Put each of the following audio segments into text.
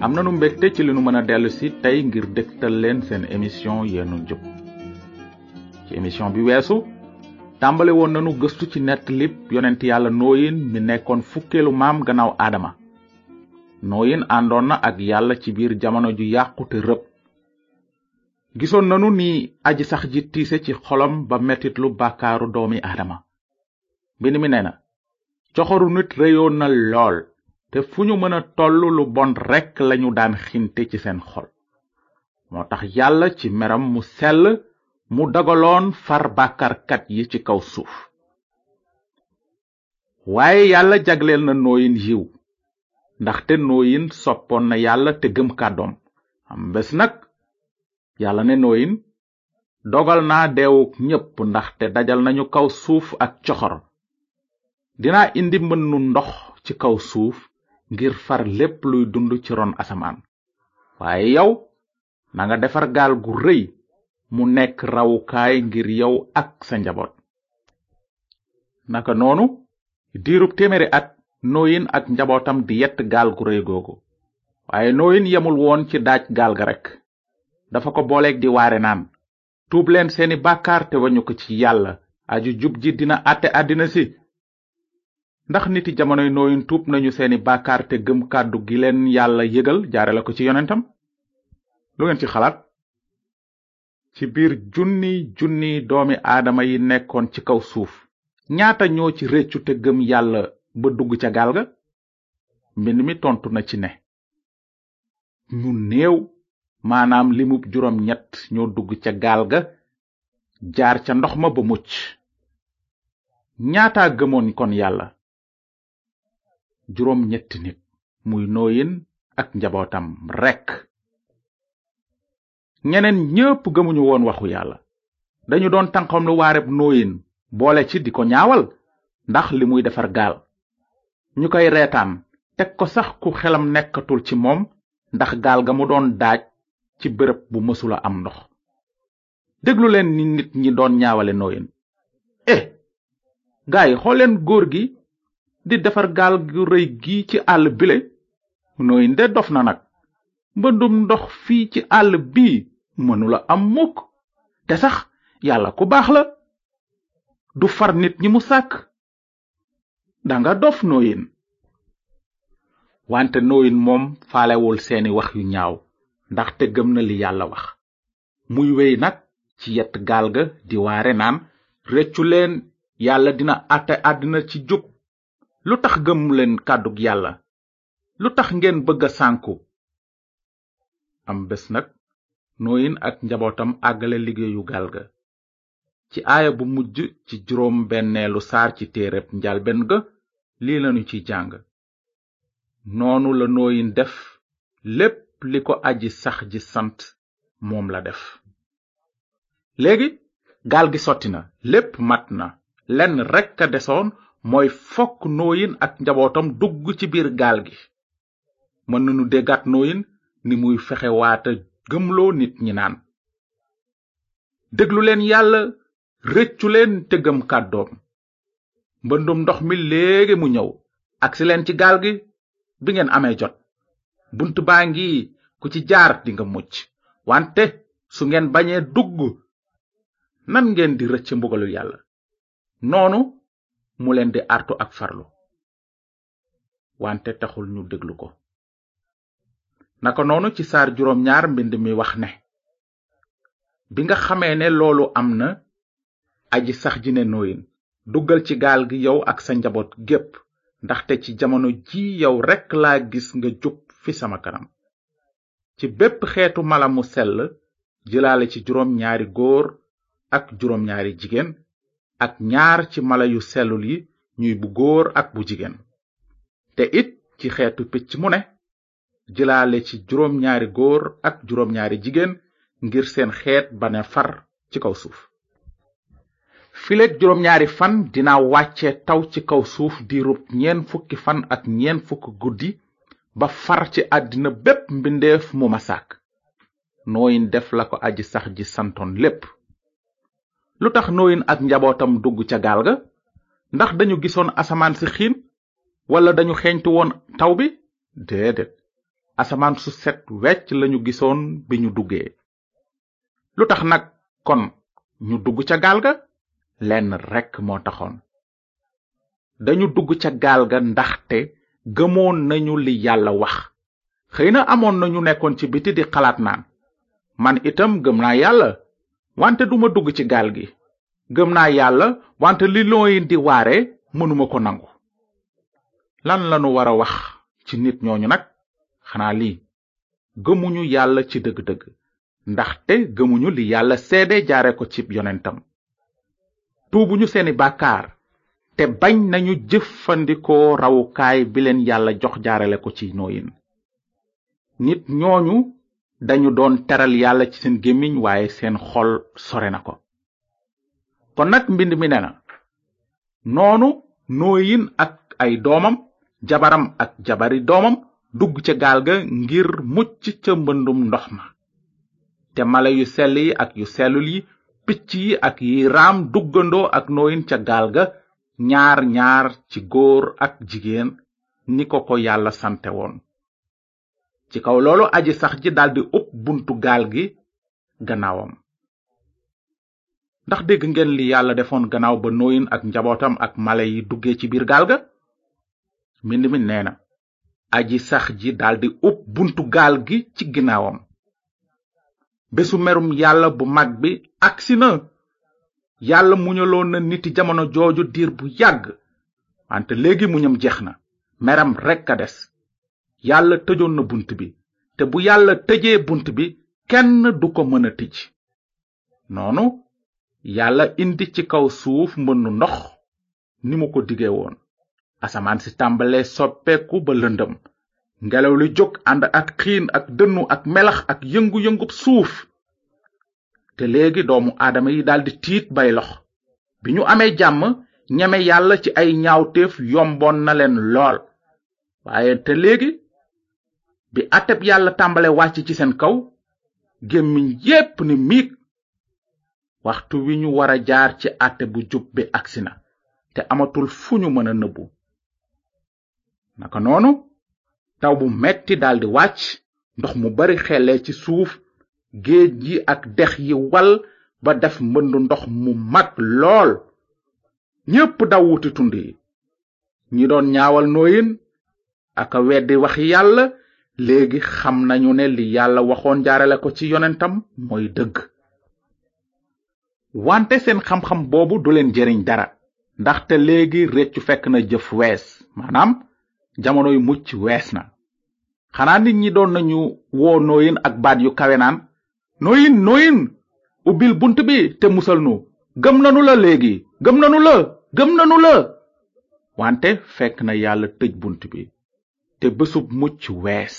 am nanu mbégte ci li nu mën a dellu si tey ngir dégtal leen seen émission yeenu njub ci émission bi weesu tàmbale woon nanu gëstu ci nettalib yonent yàlla nooyin mi nekkoon fukkeelu maam gannaaw aadama nooyin àndoon na ak yàlla ci biir jamono ju yàqu te rëb gisoon nanu ni aji sax ji tiise ci xolam ba metit lu bàkkaaru doomi aadama mbind mi nee na coxoru nit réyoon na lool te fu ñu mën a toll lu bon rekk lañu daan xinte ci seen xol moo tax yàlla ci meram mu sell mu dagaloon far bàkkarkat yi ci kaw suuf waaye yàlla jagleel na nooyin yiw ndaxte nooyin soppoon na yàlla te gëm kàddoom am bés nag yàlla ne nooyin dogal naa deewuk ñépp ndaxte dajal nañu kaw suuf ak coxor dinaa indi mbënnu ndox ci kaw suuf ngir far lépp luy dund ci ron asamaan waaye yow nanga defar gaal gu rëy mu nekk rawukaay ngir yow ak sa njaboot naka noonu diirub téeméeri at nooyin ak njabootam di yett gaal gu rëy googu waaye nooyin yemul woon ci daaj gaal ga rekk dafa ko booleeg di waare naan tuub leen seeni bàkkaar te wañu ko ci yàlla aju jub ji dina àtte àddina si ndax niti jamonoy nooyin tuub nañu seeni bàkkaar te gëm kàddu gi leen yàlla yëgal jaare la ko ci yonentam lu ngeen ci xalaat ci biir junni junni doomi aadama yi nekkoon ci kaw suuf ñaata ñoo ci réccu te gëm yàlla ba dugg ca gaal ga mbind mi tontu na ci ne ñu néew maanaam limub juróom ñett ñoo dugg ca gaal ga jaar ca ndox ma ba mucc ñaataa gëmoon kon yàlla juróom ñetti nit muy nooyin ak njabootam rekk ñeneen ñépp gëmuñu woon waxu yàlla dañu doon tanqam lu waareb nooyin boole ci di ko ñaawal ndax li muy defar gaal ñu koy reetaan teg ko sax ku xelam nekkatul ci moom ndax gaal ga mu doon daaj ci bërëb bu mësula am ndox déglu leen ni nit ñi doon ñaawale nooyin eh gaay xooleen góor gi di defar gaal gu rëy gi ci àll bile nooyin de dof na nag mbëndum ndox fii ci àll bii mënula am mukk te sax yàlla ku baax la du far nit ñi mu sàkk danga dof nooyin wante nooyin moom faalewul seeni wax yu ñaaw ndaxte gëm na li yàlla wax muy wéy nag ci yett gaal ga di waare naan rëccu leen yàlla dina àtte àddina ci jub lu tax gëmu leen kàddug yàlla lu tax ngeen bëgg a sànku am bés nag nooyin ak njabootam àggale liggéeyu gaal ga ci aaya bu mujj ci juróom benneelu saar ci téereb njalben ga lii lanu ci jàng noonu la nooyin def lépp li ko aji sax ji sant moom la def léegi gaal gi sotti na lépp mat na lenn rekk a desoon mooy fokk nooyin ak njabootam dugg ci biir gaal gi mën nañu déggaat nooyin ni muy fexe waata gëmloo nit ñi naan déglu leen yàlla rëccu leen te gëm kàddoom mbëndum ndox mi léegi mu ñëw agsi leen ci gaal gi bi ngeen amee jot bunt baa ngi ku ci jaar dinga mucc wante su ngeen bañee dugg nan ngeen di rëcc mbugalu yàlla noonu mu leen di artu ak farlu wante taxul ñu déglu ko naka noonu ci saar juróom ñaar mbind mi wax ne bi nga xamee ne loolu am na aji sax ji ne nooyin duggal ci gaal gi yow ak sa njaboot gépp ndaxte ci jamono ji yow rekk laa gis nga jub fi sama kanam ci bépp xeetu mala mu sell jëlaale ci juróom ñaari góor ak juróom ñaari jigéen ak ñaar ci mala yu sellul yi ñuy bu góor ak bu jigéen te it ci xeetu picc mu ne jëlaale ci juróom ñaari góor ak juróom ñaari jigéen ngir seen xeet bane far ci kaw suuf fileeg juróom ñaari fan dina wàcce taw ci kaw suuf diirub ñeen fukki fan ak ñeen fukk guddi ba far ci àddina bépp mbindeef mu ma sàkk nooyin def la ko aji sax ji santoon lépp lu tax nooyin ak njabootam dugg ca gaal ga ndax dañu gisoon asamaan si xiin wala dañu xeeñtu woon taw bi déedéet asamaan su set wecc lañu gisoon bi ñu duggee lu tax nag kon ñu dugg ca gaal ga lenn rekk moo taxoon dañu dugg ca gaal ga ndaxte gëmoon nañu li yàlla wax xëy na amoon na ñu nekkoon ci biti di xalaat naan man itam gëm naa yàlla wante duma dugg ci gaal gi gëm naa yàlla wante li looyin di waare mënuma ko nangu lan lanu war a wax ci nit ñooñu nag xanaa lii gëmuñu yàlla ci dëgg-dëgg ndaxte gëmuñu li yàlla seede jaare ko cib yonentam tuubuñu seeni bàkkaar te bañ nañu jëfandikoo rawukaay bi leen yàlla jox jaarale ko ci nooyin nit ñooñu dañu doon teral yàlla ci seen gémmiñ waaye seen xol sore na ko kon nag mbind mi ne na noonu nooyin ak ay doomam jabaram ak jabari doomam dugg ca gaal ga ngir mucc ca mbëndum ndox ma te mala yu sell yi ak yu sellul yi picc yi ak yi raam duggandoo ak nooyin ca gaal ga ñaar ñaar ci góor ak jigéen ni ko ko yàlla sante woon ci kaw loolu aji sax ji daldi ub buntu gaal gi gannaawam ndax dégg ngeen li yàlla defoon gannaaw ba nooyin ak njabootam ak mala yi duggee ci biir gaal ga mbind mi nee na aji sax ji daldi ub buntu gaal gi ci ginnaawam bésu merum yàlla bu mag bi agsi na yàlla muñaloon na niti jamono jooju diir bu yàgg wante léegi muñam jeex na meram rekk a des yàlla tëjoon na bunt bi te bu yàlla tëjee bunt bi kenn du ko mën a tij noonu yàlla indi ci kaw suuf mbënnu ndox ni mu ko dige woon asamaan si tàmbalee soppeeku ba lëndëm ngelaw li jóg ànd ak xiin ak dënnu ak melax ak yëngu-yëngub suuf te léegi doomu aadama yi daldi tiit bay lox bi ñu amee jàmm ñeme yàlla ci ay ñaawteef yomboon na leen lool waaye te léegi bi àtteb yàlla tàmbale wàcc ci seen kaw gémmiñ yépp ni miig waxtu wi ñu wara jaar ci àtte bu jub bi agsi na te amatul fu ñu mën a nëbbu naka noonu taw bu metti daldi wàcc ndox mu bari xellee ci suuf géej gi ak dex yi wal ba def mbëndu ndox mu mag lool ñépp daw wuti tund yi ñi doon ñaawal nooyin ak a weddi waxi yàlla léegi xam nañu ne li yàlla waxoon jaarale ko ci yonentam mooy dëgg wante seen xam-xam boobu du leen jëriñ dara ndaxte léegi réccu fekk na jëf wees maanaam jamonoy mucc wees na xanaa nit ñi doon nañu woo nooyin ak baat yu kawe naan nooyin nooyin ubbil bunt bi te musal nu gëm nanu la léegi gëm nanu la gëm nanu la wante fekk na yàlla tëj bunt bi te bésub mucc wees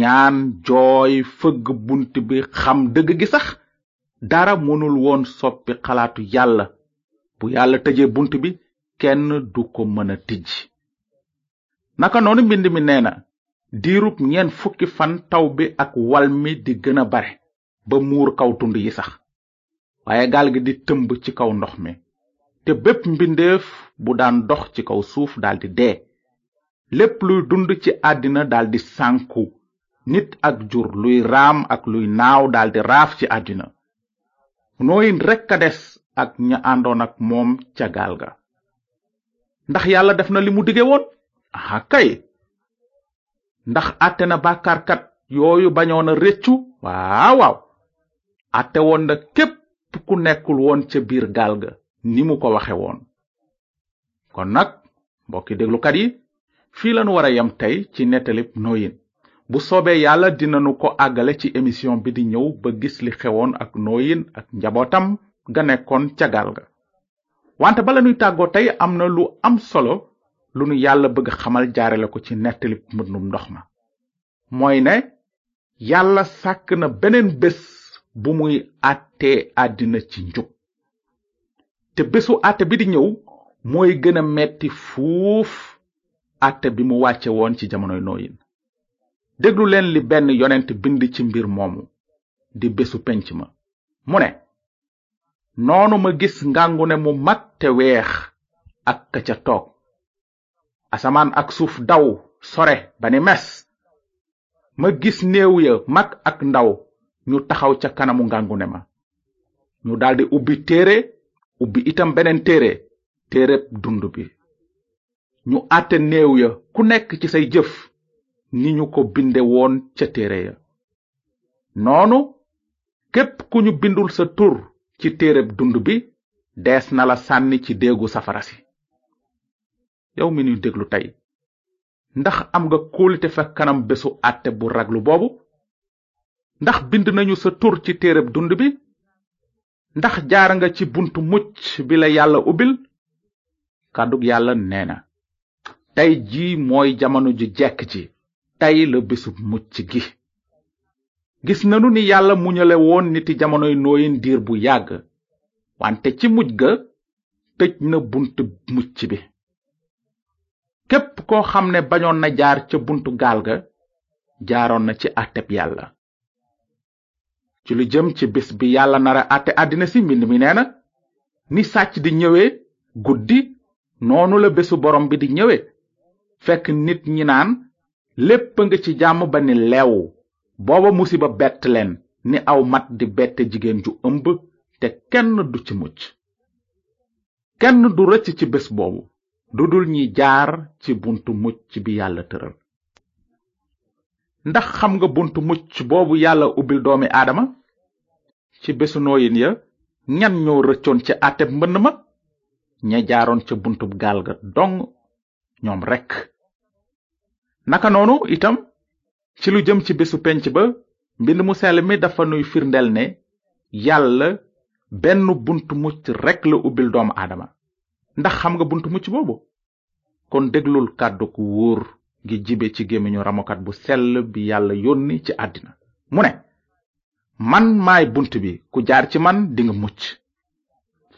ñaan jooy fëgg bunt bi xam dëgg gi sax dara mënul woon soppi xalaatu yàlla bu yàlla tëjee bunt bi kenn du ko mën a tijj naka noonu mbind mi nee na diirub ñeen fukki fan taw bi ak wal mi di gën a bare ba muur kaw tund yi sax waaye gaal gi di tëmb ci kaw ndox mi te bépp mbindeef bu daan dox ci kaw suuf daldi dee lépp luy dund ci àddina daldi sànku nit ak jur luy raam ak luy naaw daldi raaf ci àddina nooyin rekk a des ak ña àndoon ak moom ca gaal ga ndax yàlla def na li mu dige woon aha kay ndax àtte na bàkkaarkat yooyu bañoon a rëccu waaw waaw àtte woon na képp ku nekkul woon ca biir gaal ga ni mu ko waxe woon kon nag mbokki déglukat yi fii lanu war a yem tey ci nettalib nooyin bu soobee yàlla dinanu ko àggale ci émission bi di ñëw ba gis li xewoon ak nooyin ak njabootam ga nekkoon ca gaal ga wante bala nuy tàggoo tey am na lu am solo lu nu yàlla bëgg xamal jaare la ko ci nettali mbëndum ndox ma mooy ne yàlla sàkk na beneen bés bu muy àttee àddina ci njub te bésu àtte bi di ñëw mooy gën a metti fuuf àtte bi mu wàcce woon ci jamonoy nooyin déglu leen li benn yonent bind ci mbir moomu di bésu penc ma mu ne noonu ma gis ngàngu ne mu mag te weex ak ka ca toog asamaan ak suuf daw sore ba ni mes ma gis néew ya mag ak ndaw ñu taxaw ca kanamu ngàngu ne ma ñu daldi ubbi téere ubbi itam beneen téere téereb dund bi ñu àtte néew ya ku nekk ci say jëf ni ñu ko binde woon ca téere ya noonu képp ku ñu bindul sa tur ci téereb dund bi dees na la sànni ci déegu safara si yow mi ñuy déglu tey ndax am nga kóolite fa kanam bésu àtte bu raglu boobu ndax bind nañu sa tur ci téereb dund bi ndax jaar nga ci buntu mucc bi la yàlla ubbil kàddug yàlla nee na tey ji mooy jamono ju jekk ji tey la bésub mucc gi gis nanu ni yàlla muñale woon niti jamonoy nooyin diir bu yàgg wante ci muj ga tëj na bunt mucc bi képp koo xam ne bañoon na jaar ca buntu gaal ga jaaroon na ci àtteb yàlla ci lu jëm ci bis bi yàlla nara àtte àddina si mbind mi nee na ni sàcc di ñëwee guddi noonu la bésu borom bi di ñëwee fekk nit ñi naan lépp nga ci jàmm ba ni leew booba musiba bett leen ni aw mat di bette jigéen ju ëmb te kenn du ci mucc kenn du rëcc ci bés boobu du dul ñi jaar ci buntu mucc bi yàlla tëral ndax xam nga buntu mucc boobu yàlla ubbil doomi aadama ci bésu nooyin ya ñan ñoo rëccoon ca àtteb mbënn ma ña jaaroon ca buntub gaal ga dong ñoom rekk naka noonu itam ci lu jëm ci bésu penc ba mbind mu sell mi dafa nuy firndeel ne yàlla benn bunt mucc rekk la ubbil doomu aadama ndax xam nga bunt mucc boobu kon déglul kàddu ku wóor gi jibe ci gémmiñu ramokat bu sell bi yàlla yónni ci àddina mu ne man maay bunt bi ku jaar ci man dinga mucc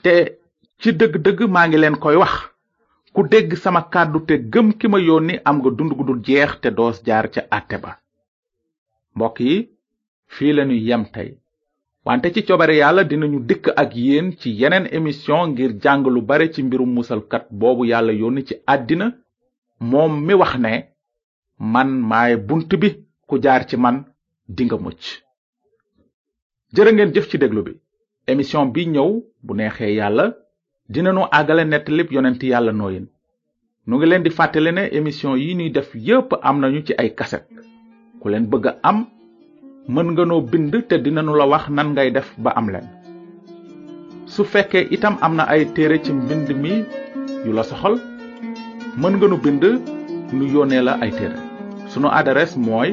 te ci dëgg-dëgg maa ngi leen koy wax ku dégg sama kàddu te gëm ki ma yónni am nga dund gu dul jeex te doos jaar ca àtte ba mbokk yi fii lañu yem tey wante ci coobare yàlla dinañu dikk ak yéen ci yeneen émission ngir jàng lu bare ci mbirum musalkat boobu yàlla yónni ci àddina moom mi wax ne man maay bunt bi ku jaar ci man dinga mucc jërë ngeen jëf ci déglu bi émission bi ñëw bu neexee yàlla dina dinanu àggale nettalib yonent yàlla nooyin nu ngi leen di fàttale ne émission yi ñuy def yépp am nañu ci ay kaset ku leen bëgg am mën nga noo bind te dinañu la wax nan ngay def ba am leen su fekkee itam am na ay téere ci mbind mi yu la soxal mën nga nu bind nu yónnee la ay téere sunu adresse mooy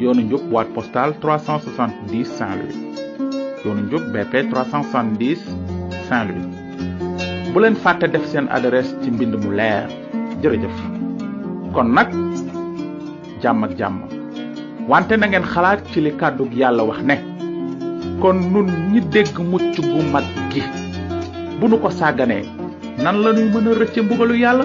yoonu njub boîte postale 370 Saint-Louis yoonu njub BP 370 Saint-Louis bu leen fàtte def seen adresse ci mbind mu leer jërëjëf kon nag jàmm ak jàmm wante na ngeen xalaat ci li kàddug yàlla wax ne kon nun ñi dégg mucc gu mag gi bu nu ko sàgganee nan la ñuy mën a rëcce mbugalu yàlla